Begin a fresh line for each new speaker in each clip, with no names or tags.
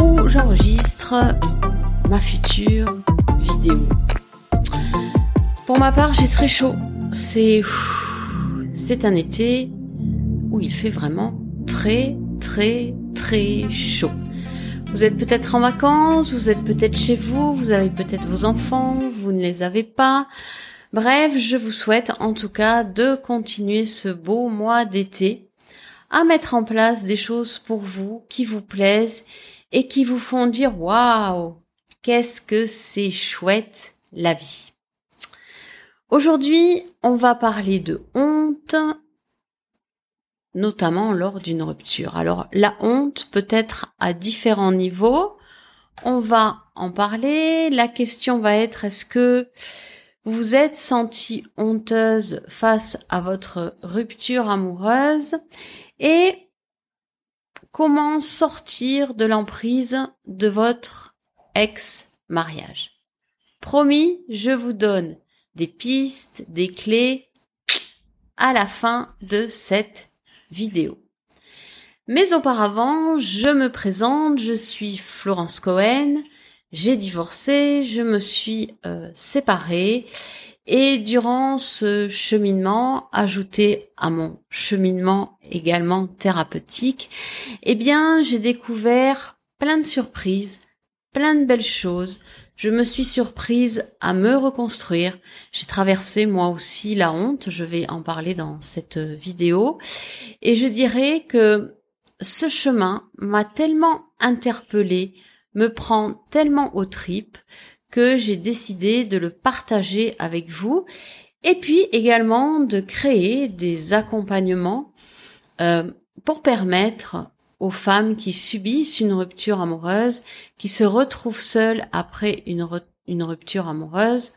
où j'enregistre ma future vidéo Pour ma part, j'ai très chaud. C'est c'est un été où il fait vraiment très très très chaud. Vous êtes peut-être en vacances, vous êtes peut-être chez vous, vous avez peut-être vos enfants, vous ne les avez pas. Bref, je vous souhaite en tout cas de continuer ce beau mois d'été à mettre en place des choses pour vous qui vous plaisent et qui vous font dire waouh, qu'est-ce que c'est chouette la vie. Aujourd'hui, on va parler de honte notamment lors d'une rupture. Alors la honte peut être à différents niveaux. On va en parler. La question va être est-ce que vous êtes senti honteuse face à votre rupture amoureuse? Et comment sortir de l'emprise de votre ex-mariage? Promis, je vous donne des pistes, des clés à la fin de cette vidéo. Mais auparavant, je me présente, je suis Florence Cohen, j'ai divorcé, je me suis euh, séparée et durant ce cheminement, ajouté à mon cheminement également thérapeutique, eh bien, j'ai découvert plein de surprises, plein de belles choses, je me suis surprise à me reconstruire. J'ai traversé moi aussi la honte, je vais en parler dans cette vidéo. Et je dirais que ce chemin m'a tellement interpellée, me prend tellement aux tripes que j'ai décidé de le partager avec vous. Et puis également de créer des accompagnements euh, pour permettre aux femmes qui subissent une rupture amoureuse, qui se retrouvent seules après une, une rupture amoureuse,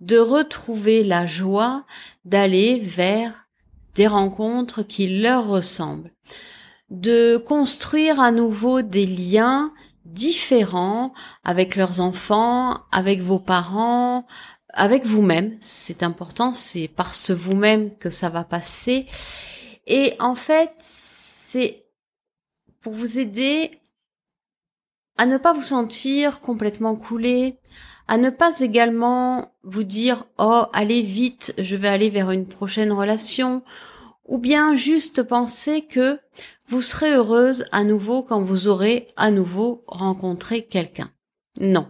de retrouver la joie d'aller vers des rencontres qui leur ressemblent, de construire à nouveau des liens différents avec leurs enfants, avec vos parents, avec vous-même. C'est important, c'est par ce vous-même que ça va passer. Et en fait, c'est pour vous aider à ne pas vous sentir complètement coulé, à ne pas également vous dire oh allez vite, je vais aller vers une prochaine relation, ou bien juste penser que vous serez heureuse à nouveau quand vous aurez à nouveau rencontré quelqu'un. Non.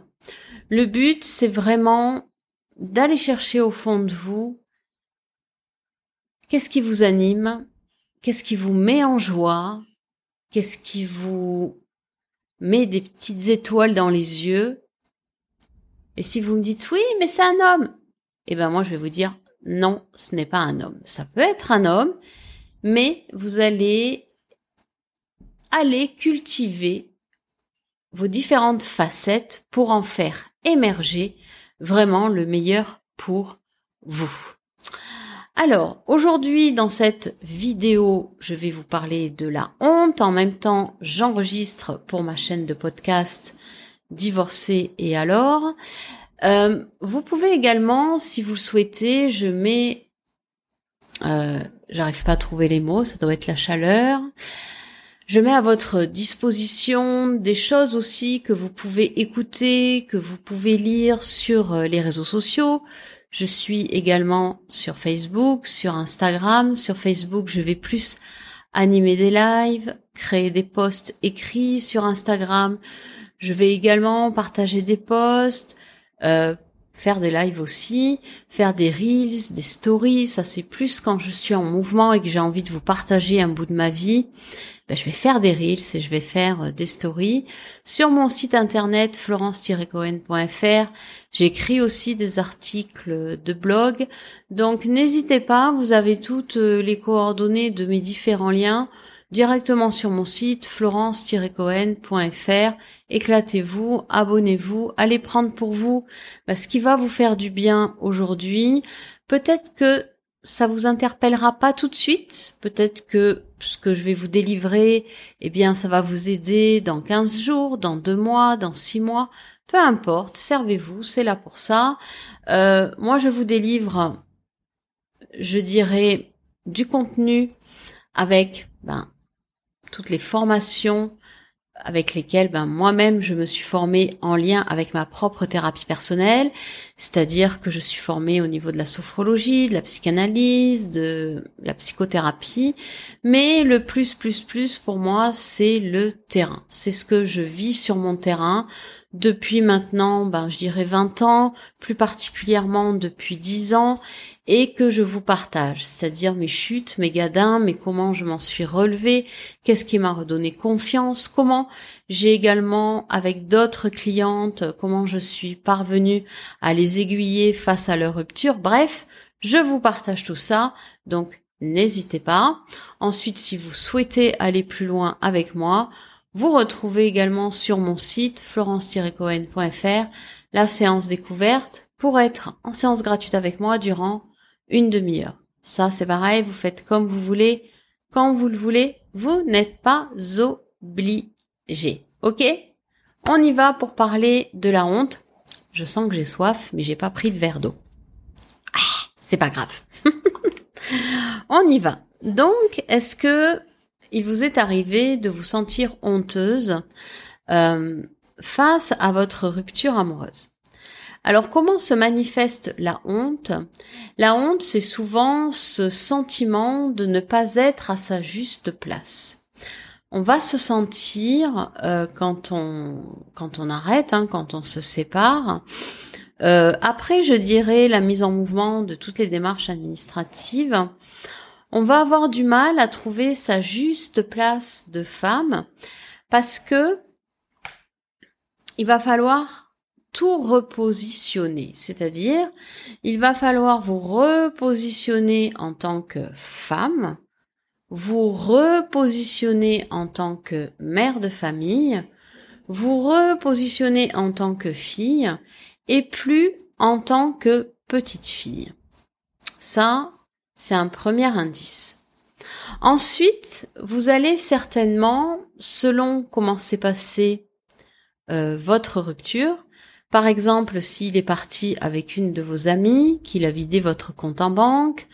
Le but, c'est vraiment d'aller chercher au fond de vous qu'est-ce qui vous anime, qu'est-ce qui vous met en joie, Qu'est-ce qui vous met des petites étoiles dans les yeux Et si vous me dites oui, mais c'est un homme, eh ben moi je vais vous dire non, ce n'est pas un homme. Ça peut être un homme, mais vous allez aller cultiver vos différentes facettes pour en faire émerger vraiment le meilleur pour vous. Alors, aujourd'hui, dans cette vidéo, je vais vous parler de la honte. En même temps, j'enregistre pour ma chaîne de podcast Divorcé et alors. Euh, vous pouvez également, si vous le souhaitez, je mets... Euh, J'arrive pas à trouver les mots, ça doit être la chaleur. Je mets à votre disposition des choses aussi que vous pouvez écouter, que vous pouvez lire sur euh, les réseaux sociaux. Je suis également sur Facebook, sur Instagram. Sur Facebook, je vais plus animer des lives, créer des posts écrits sur Instagram. Je vais également partager des posts, euh, faire des lives aussi, faire des reels, des stories. Ça, c'est plus quand je suis en mouvement et que j'ai envie de vous partager un bout de ma vie. Ben, je vais faire des reels et je vais faire euh, des stories. Sur mon site internet florence-cohen.fr, j'écris aussi des articles de blog. Donc n'hésitez pas, vous avez toutes euh, les coordonnées de mes différents liens directement sur mon site florence-cohen.fr. Éclatez-vous, abonnez-vous, allez prendre pour vous ben, ce qui va vous faire du bien aujourd'hui. Peut-être que ça vous interpellera pas tout de suite. Peut-être que ce que je vais vous délivrer, eh bien, ça va vous aider dans 15 jours, dans 2 mois, dans 6 mois. peu importe, servez-vous, c'est là pour ça. Euh, moi, je vous délivre, je dirais, du contenu avec ben, toutes les formations avec lesquelles ben, moi-même je me suis formée en lien avec ma propre thérapie personnelle, c'est-à-dire que je suis formée au niveau de la sophrologie, de la psychanalyse, de la psychothérapie, mais le plus plus plus pour moi c'est le terrain, c'est ce que je vis sur mon terrain depuis maintenant, ben, je dirais 20 ans, plus particulièrement depuis 10 ans, et que je vous partage, c'est-à-dire mes chutes, mes gadins, mais comment je m'en suis relevée, qu'est-ce qui m'a redonné confiance, comment j'ai également, avec d'autres clientes, comment je suis parvenue à les aiguiller face à leur rupture. Bref, je vous partage tout ça, donc n'hésitez pas. Ensuite, si vous souhaitez aller plus loin avec moi, vous retrouvez également sur mon site florence-cohen.fr la séance découverte pour être en séance gratuite avec moi durant une demi-heure. Ça, c'est pareil, vous faites comme vous voulez, quand vous le voulez, vous n'êtes pas obligé. Ok? On y va pour parler de la honte. Je sens que j'ai soif, mais j'ai pas pris de verre d'eau. Ah, c'est pas grave. On y va. Donc, est-ce que il vous est arrivé de vous sentir honteuse euh, face à votre rupture amoureuse alors comment se manifeste la honte? La honte, c'est souvent ce sentiment de ne pas être à sa juste place. On va se sentir euh, quand on quand on arrête, hein, quand on se sépare. Euh, après, je dirais la mise en mouvement de toutes les démarches administratives. On va avoir du mal à trouver sa juste place de femme parce que il va falloir tout repositionner. C'est-à-dire, il va falloir vous repositionner en tant que femme, vous repositionner en tant que mère de famille, vous repositionner en tant que fille et plus en tant que petite fille. Ça, c'est un premier indice. Ensuite, vous allez certainement, selon comment s'est passée euh, votre rupture, par exemple, s'il est parti avec une de vos amies, qu'il a vidé votre compte en banque,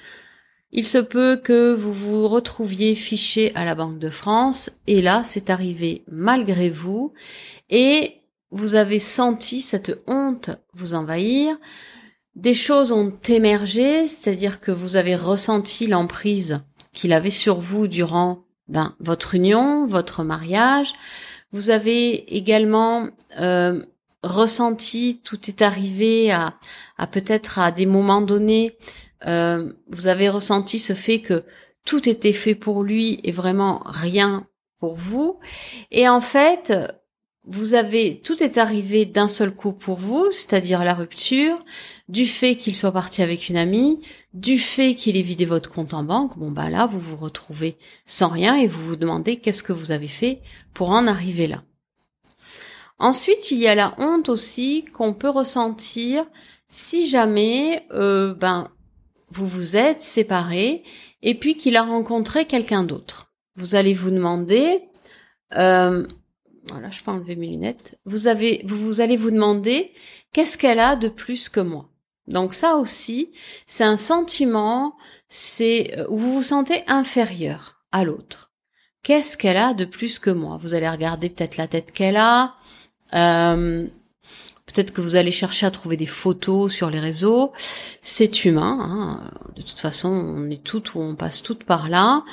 il se peut que vous vous retrouviez fiché à la Banque de France et là, c'est arrivé malgré vous et vous avez senti cette honte vous envahir. Des choses ont émergé, c'est-à-dire que vous avez ressenti l'emprise qu'il avait sur vous durant ben, votre union, votre mariage. Vous avez également euh, ressenti, tout est arrivé à, à peut-être à des moments donnés, euh, vous avez ressenti ce fait que tout était fait pour lui et vraiment rien pour vous. Et en fait, vous avez tout est arrivé d'un seul coup pour vous, c'est-à-dire la rupture, du fait qu'il soit parti avec une amie, du fait qu'il ait vidé votre compte en banque. Bon bah là, vous vous retrouvez sans rien et vous vous demandez qu'est-ce que vous avez fait pour en arriver là. Ensuite, il y a la honte aussi qu'on peut ressentir si jamais euh, ben vous vous êtes séparés et puis qu'il a rencontré quelqu'un d'autre. Vous allez vous demander, euh, voilà, je peux enlever mes lunettes. Vous avez, vous, vous allez vous demander qu'est-ce qu'elle a de plus que moi. Donc ça aussi, c'est un sentiment, c'est euh, où vous vous sentez inférieur à l'autre. Qu'est-ce qu'elle a de plus que moi? Vous allez regarder peut-être la tête qu'elle a, euh, Peut-être que vous allez chercher à trouver des photos sur les réseaux. C'est humain. Hein. De toute façon, on est toutes ou on passe toutes par là.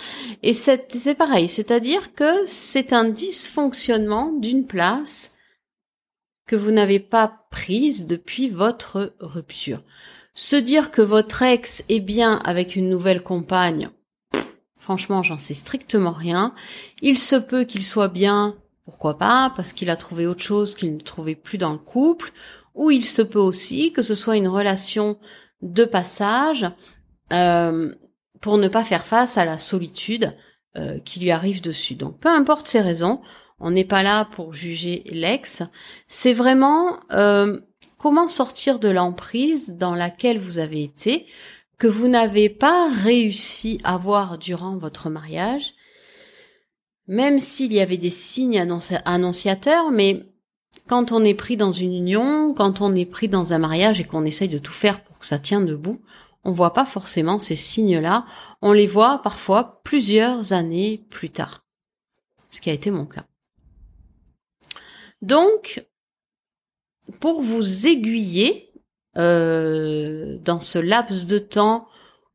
Et c'est pareil. C'est-à-dire que c'est un dysfonctionnement d'une place que vous n'avez pas prise depuis votre rupture. Se dire que votre ex est bien avec une nouvelle compagne, franchement, j'en sais strictement rien. Il se peut qu'il soit bien pourquoi pas Parce qu'il a trouvé autre chose qu'il ne trouvait plus dans le couple. Ou il se peut aussi que ce soit une relation de passage euh, pour ne pas faire face à la solitude euh, qui lui arrive dessus. Donc peu importe ses raisons, on n'est pas là pour juger l'ex. C'est vraiment euh, comment sortir de l'emprise dans laquelle vous avez été, que vous n'avez pas réussi à voir durant votre mariage même s'il y avait des signes annonciateurs, mais quand on est pris dans une union, quand on est pris dans un mariage et qu'on essaye de tout faire pour que ça tienne debout, on voit pas forcément ces signes-là. On les voit parfois plusieurs années plus tard. Ce qui a été mon cas. Donc, pour vous aiguiller euh, dans ce laps de temps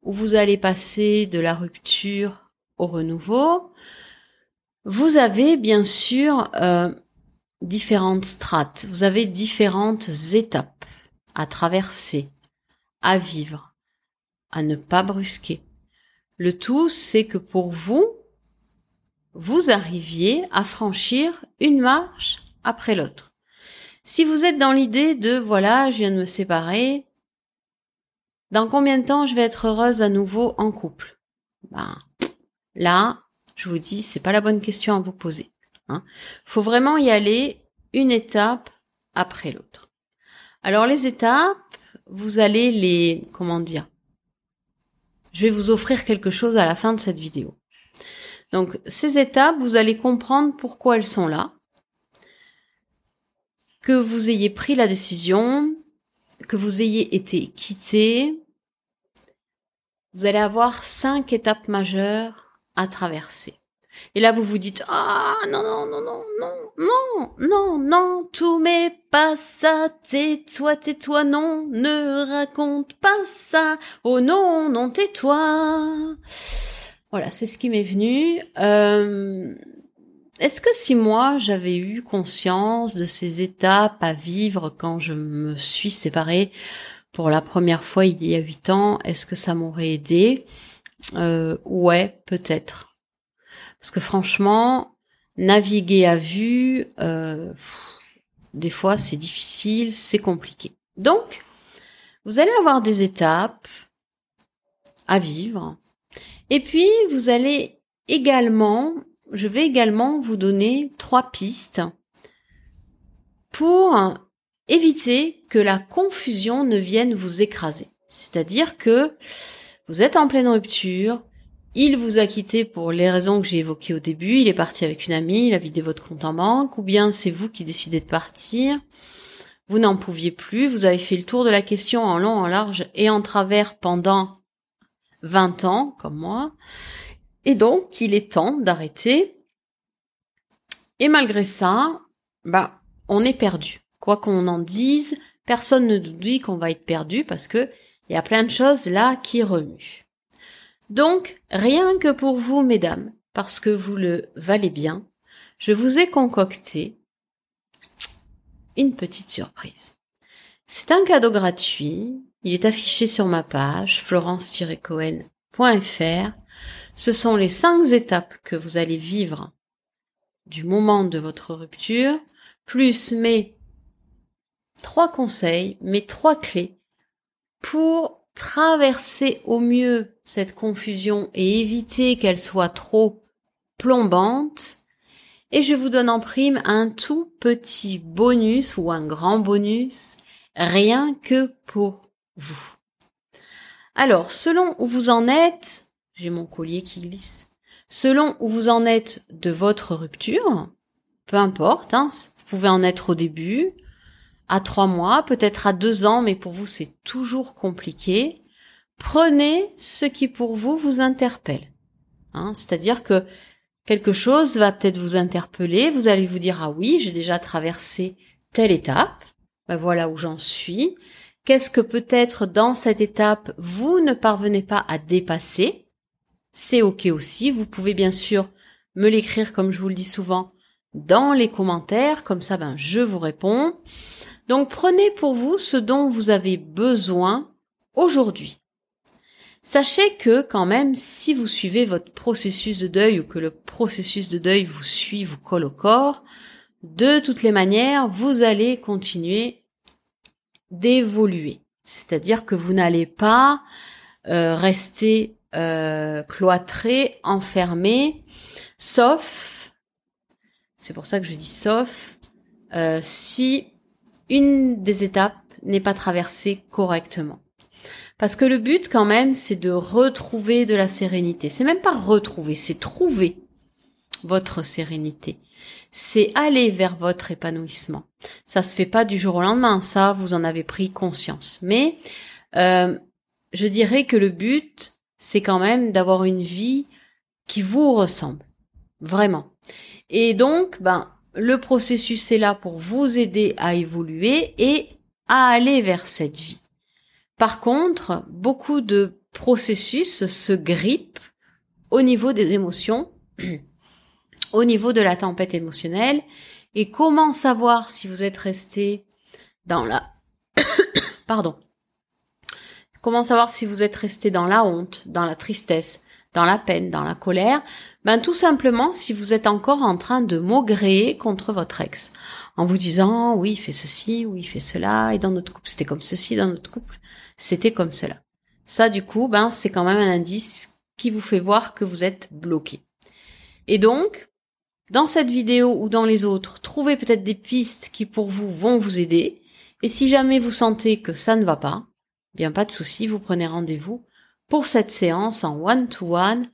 où vous allez passer de la rupture au renouveau, vous avez bien sûr euh, différentes strates, vous avez différentes étapes à traverser, à vivre, à ne pas brusquer. Le tout, c'est que pour vous, vous arriviez à franchir une marche après l'autre. Si vous êtes dans l'idée de voilà, je viens de me séparer, dans combien de temps je vais être heureuse à nouveau en couple? Ben là, je vous dis, c'est pas la bonne question à vous poser. Hein. Faut vraiment y aller une étape après l'autre. Alors les étapes, vous allez les comment dire Je vais vous offrir quelque chose à la fin de cette vidéo. Donc ces étapes, vous allez comprendre pourquoi elles sont là, que vous ayez pris la décision, que vous ayez été quitté. Vous allez avoir cinq étapes majeures à traverser. Et là, vous vous dites, ah, non, non, non, non, non, non, non, non, tout m'est pas ça, tais-toi, tais-toi, non, ne raconte pas ça, oh non, non, tais-toi. Voilà, c'est ce qui m'est venu. Euh, est-ce que si moi j'avais eu conscience de ces étapes à vivre quand je me suis séparée pour la première fois il y a huit ans, est-ce que ça m'aurait aidé? Euh, Ouais, peut-être. Parce que franchement, naviguer à vue, euh, des fois c'est difficile, c'est compliqué. Donc, vous allez avoir des étapes à vivre. Et puis, vous allez également, je vais également vous donner trois pistes pour éviter que la confusion ne vienne vous écraser. C'est-à-dire que vous êtes en pleine rupture, il vous a quitté pour les raisons que j'ai évoquées au début, il est parti avec une amie, il a vidé votre compte en banque, ou bien c'est vous qui décidez de partir, vous n'en pouviez plus, vous avez fait le tour de la question en long, en large et en travers pendant 20 ans, comme moi, et donc il est temps d'arrêter. Et malgré ça, bah, on est perdu. Quoi qu'on en dise, personne ne nous dit qu'on va être perdu parce que il y a plein de choses là qui remuent. Donc, rien que pour vous, mesdames, parce que vous le valez bien, je vous ai concocté une petite surprise. C'est un cadeau gratuit. Il est affiché sur ma page florence-cohen.fr. Ce sont les cinq étapes que vous allez vivre du moment de votre rupture, plus mes trois conseils, mes trois clés pour traverser au mieux cette confusion et éviter qu'elle soit trop plombante. Et je vous donne en prime un tout petit bonus ou un grand bonus, rien que pour vous. Alors, selon où vous en êtes, j'ai mon collier qui glisse, selon où vous en êtes de votre rupture, peu importe, hein, vous pouvez en être au début, à trois mois, peut-être à deux ans, mais pour vous c'est toujours compliqué. Prenez ce qui pour vous vous interpelle. Hein, C'est-à-dire que quelque chose va peut-être vous interpeller, vous allez vous dire ah oui, j'ai déjà traversé telle étape, ben voilà où j'en suis. Qu'est-ce que peut-être dans cette étape vous ne parvenez pas à dépasser? C'est ok aussi. Vous pouvez bien sûr me l'écrire comme je vous le dis souvent dans les commentaires, comme ça ben je vous réponds. Donc prenez pour vous ce dont vous avez besoin aujourd'hui. Sachez que quand même, si vous suivez votre processus de deuil ou que le processus de deuil vous suit, vous colle au corps, de toutes les manières, vous allez continuer d'évoluer. C'est-à-dire que vous n'allez pas euh, rester euh, cloîtré, enfermé, sauf, c'est pour ça que je dis sauf, euh, si une des étapes n'est pas traversée correctement. Parce que le but quand même, c'est de retrouver de la sérénité. C'est même pas retrouver, c'est trouver. votre sérénité. C'est aller vers votre épanouissement. Ça se fait pas du jour au lendemain, ça vous en avez pris conscience. Mais euh, je dirais que le but, c'est quand même d'avoir une vie qui vous ressemble, vraiment. Et donc, ben, le processus est là pour vous aider à évoluer et à aller vers cette vie. Par contre, beaucoup de processus se grippent au niveau des émotions, au niveau de la tempête émotionnelle. Et comment savoir si vous êtes resté dans la... Pardon. Comment savoir si vous êtes resté dans la honte, dans la tristesse, dans la peine, dans la colère? Ben tout simplement si vous êtes encore en train de maugréer contre votre ex, en vous disant oui il fait ceci, oui il fait cela, et dans notre couple c'était comme ceci, dans notre couple c'était comme cela. Ça du coup ben c'est quand même un indice qui vous fait voir que vous êtes bloqué. Et donc dans cette vidéo ou dans les autres, trouvez peut-être des pistes qui pour vous vont vous aider. Et si jamais vous sentez que ça ne va pas, bien pas de souci, vous prenez rendez-vous pour cette séance en one-to-one.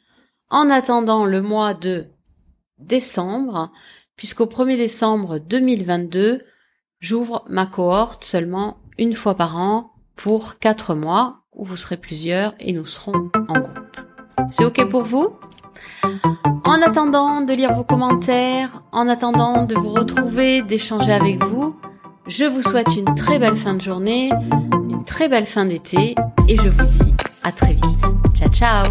En attendant le mois de décembre, puisqu'au 1er décembre 2022, j'ouvre ma cohorte seulement une fois par an pour quatre mois où vous serez plusieurs et nous serons en groupe. C'est ok pour vous? En attendant de lire vos commentaires, en attendant de vous retrouver, d'échanger avec vous, je vous souhaite une très belle fin de journée, très belle fin d'été et je vous dis à très vite. Ciao ciao